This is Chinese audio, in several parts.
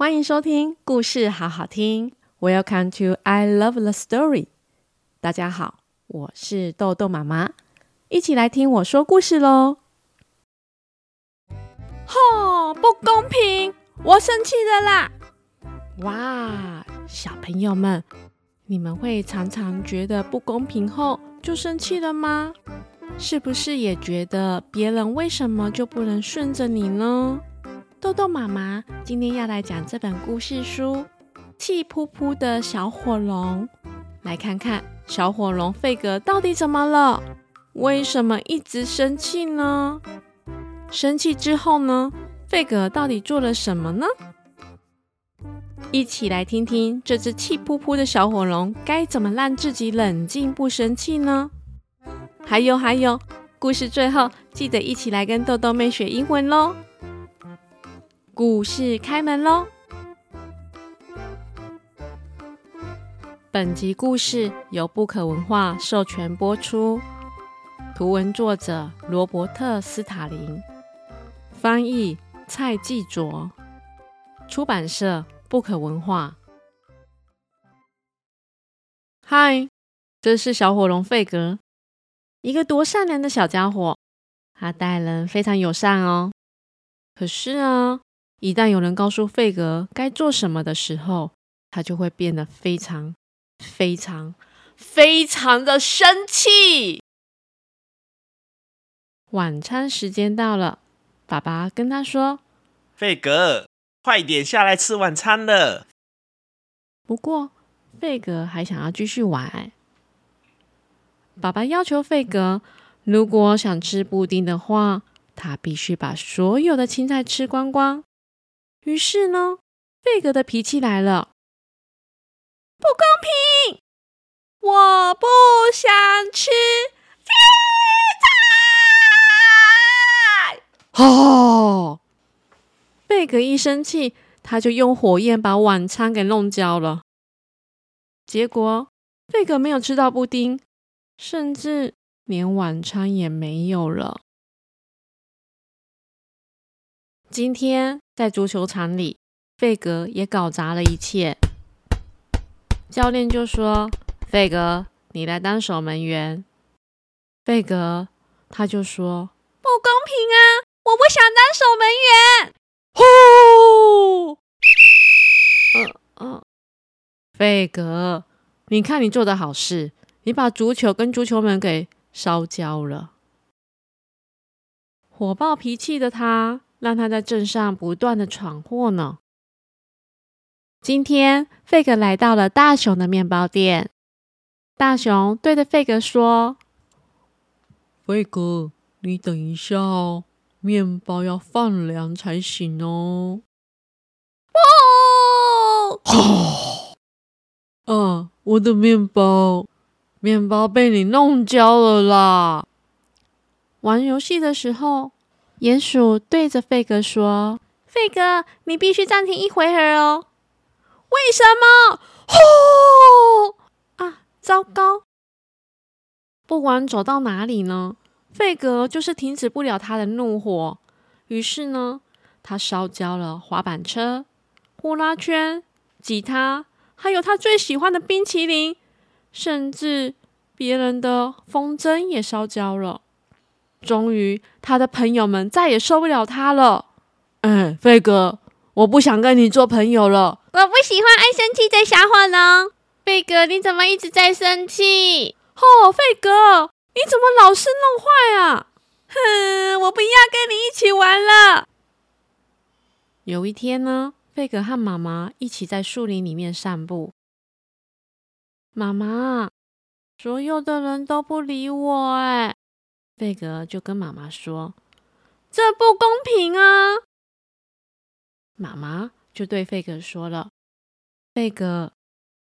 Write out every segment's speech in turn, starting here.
欢迎收听故事好好听。Welcome to I Love the Story。大家好，我是豆豆妈妈，一起来听我说故事喽。吼，不公平！我生气了啦！哇，小朋友们，你们会常常觉得不公平后就生气了吗？是不是也觉得别人为什么就不能顺着你呢？豆豆妈妈今天要来讲这本故事书《气扑扑的小火龙》，来看看小火龙费格到底怎么了？为什么一直生气呢？生气之后呢？费格到底做了什么呢？一起来听听这只气扑扑的小火龙该怎么让自己冷静不生气呢？还有还有，故事最后记得一起来跟豆豆妹学英文喽！故事开门喽！本集故事由不可文化授权播出，图文作者罗伯特·斯塔林，翻译蔡继卓，出版社不可文化。嗨，这是小火龙费格，一个多善良的小家伙，他待人非常友善哦。可是啊。一旦有人告诉费格该做什么的时候，他就会变得非常、非常、非常的生气。晚餐时间到了，爸爸跟他说：“费格，快点下来吃晚餐了。”不过，费格还想要继续玩。爸爸要求费格，如果想吃布丁的话，他必须把所有的青菜吃光光。于是呢，费格的脾气来了。不公平！我不想吃青菜。哦！贝格一生气，他就用火焰把晚餐给弄焦了。结果，贝格没有吃到布丁，甚至连晚餐也没有了。今天在足球场里，费格也搞砸了一切。教练就说：“费格，你来当守门员。”费格他就说：“不公平啊！我不想当守门员。”呼！嗯嗯，费格，你看你做的好事，你把足球跟足球门给烧焦了。火爆脾气的他。让他在镇上不断的闯祸呢。今天，费格来到了大熊的面包店。大熊对着费格说：“费格，你等一下哦，面包要放凉才行哦。”哦，哦，啊，我的面包，面包被你弄焦了啦！玩游戏的时候。鼹鼠对着费格说：“费格，你必须暂停一回合哦。”“为什么？”“吼！啊，糟糕！不管走到哪里呢，费格就是停止不了他的怒火。于是呢，他烧焦了滑板车、呼啦圈、吉他，还有他最喜欢的冰淇淋，甚至别人的风筝也烧焦了。终于，他的朋友们再也受不了他了。嗯，费哥，我不想跟你做朋友了。我不喜欢爱生气的小火龙。费哥，你怎么一直在生气？哦，费哥，你怎么老是弄坏啊？哼，我不要跟你一起玩了。有一天呢，费哥和妈妈一起在树林里面散步。妈妈，所有的人都不理我，哎。费格就跟妈妈说：“这不公平啊！”妈妈就对费格说了：“费格，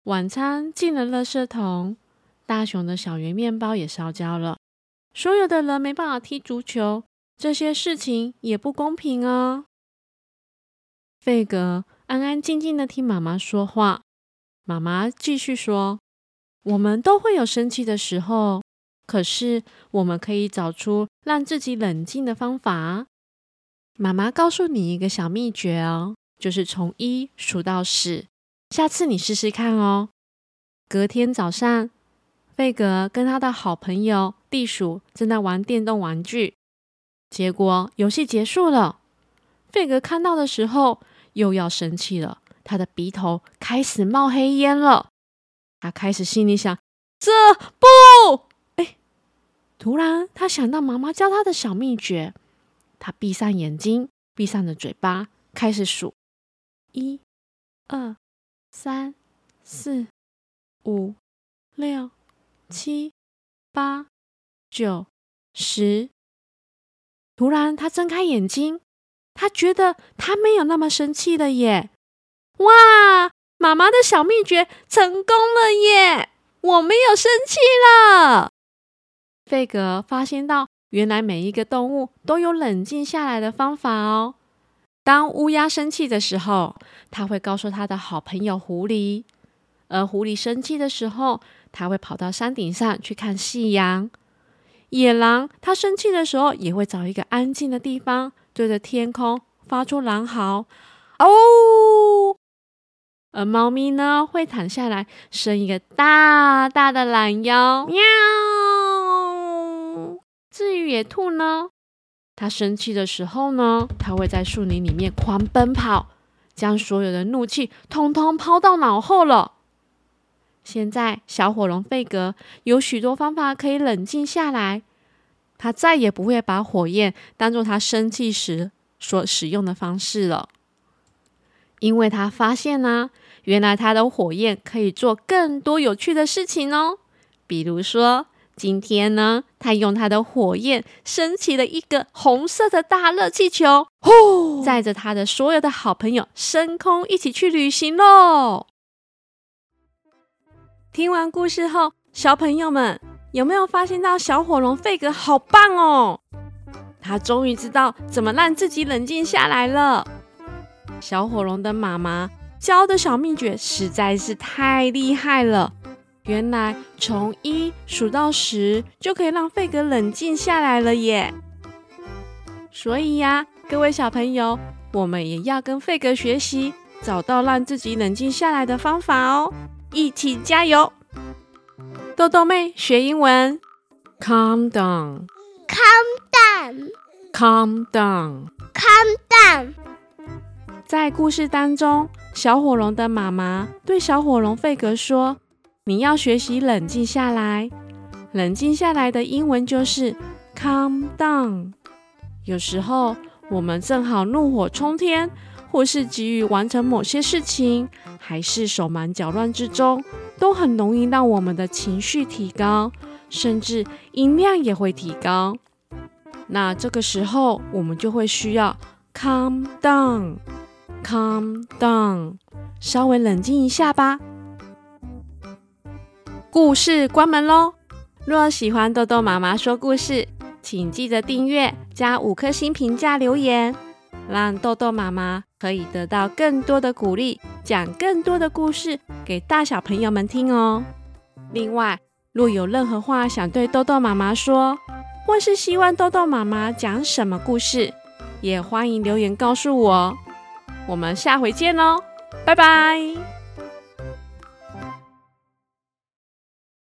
晚餐进了垃圾桶，大熊的小圆面包也烧焦了，所有的人没办法踢足球，这些事情也不公平啊！”费格安安静静的听妈妈说话。妈妈继续说：“我们都会有生气的时候。”可是，我们可以找出让自己冷静的方法。妈妈告诉你一个小秘诀哦，就是从一数到十。下次你试试看哦。隔天早上，费格跟他的好朋友地鼠正在玩电动玩具，结果游戏结束了。费格看到的时候又要生气了，他的鼻头开始冒黑烟了。他开始心里想：这不……突然他想到妈妈教他的小秘诀，他闭上眼睛，闭上了嘴巴，开始数：一、二、三、四。五、六、七、八、九、十。突然，他睁开眼睛，他觉得他没有那么生气了耶！哇，妈妈的小秘诀成功了耶！我没有生气了。费格发现到，原来每一个动物都有冷静下来的方法哦。当乌鸦生气的时候，他会告诉他的好朋友狐狸。而狐狸生气的时候，它会跑到山顶上去看夕阳。野狼它生气的时候，也会找一个安静的地方，对着天空发出狼嚎。哦，而猫咪呢，会躺下来伸一个大大的懒腰，喵。野兔呢，它生气的时候呢，它会在树林里面狂奔跑，将所有的怒气通通抛到脑后了。现在，小火龙费格有许多方法可以冷静下来。他再也不会把火焰当做他生气时所使用的方式了，因为他发现呢、原来他的火焰可以做更多有趣的事情哦。比如说，今天呢，他用他的火焰升起了一个红色的大热气球，呼，载着他的所有的好朋友升空，一起去旅行喽。听完故事后，小朋友们有没有发现到小火龙费格好棒哦？他终于知道怎么让自己冷静下来了。小火龙的妈妈教的小秘诀实在是太厉害了。原来从一数到十就可以让费格冷静下来了耶！所以呀，各位小朋友，我们也要跟费格学习，找到让自己冷静下来的方法哦。一起加油！豆豆妹学英文，Calm down，Calm down，Calm down，Calm down。在故事当中，小火龙的妈妈对小火龙费格说：“你要学习冷静下来。冷静下来的英文就是 calm down。有时候我们正好怒火冲天。”或是急于完成某些事情，还是手忙脚乱之中，都很容易让我们的情绪提高，甚至音量也会提高。那这个时候，我们就会需要 calm down，calm down，稍微冷静一下吧。故事关门喽。若喜欢豆豆妈妈说故事，请记得订阅加五颗星评价留言，让豆豆妈妈。可以得到更多的鼓励，讲更多的故事给大小朋友们听哦。另外，若有任何话想对豆豆妈妈说，或是希望豆豆妈妈讲什么故事，也欢迎留言告诉我。我们下回见喽，拜拜。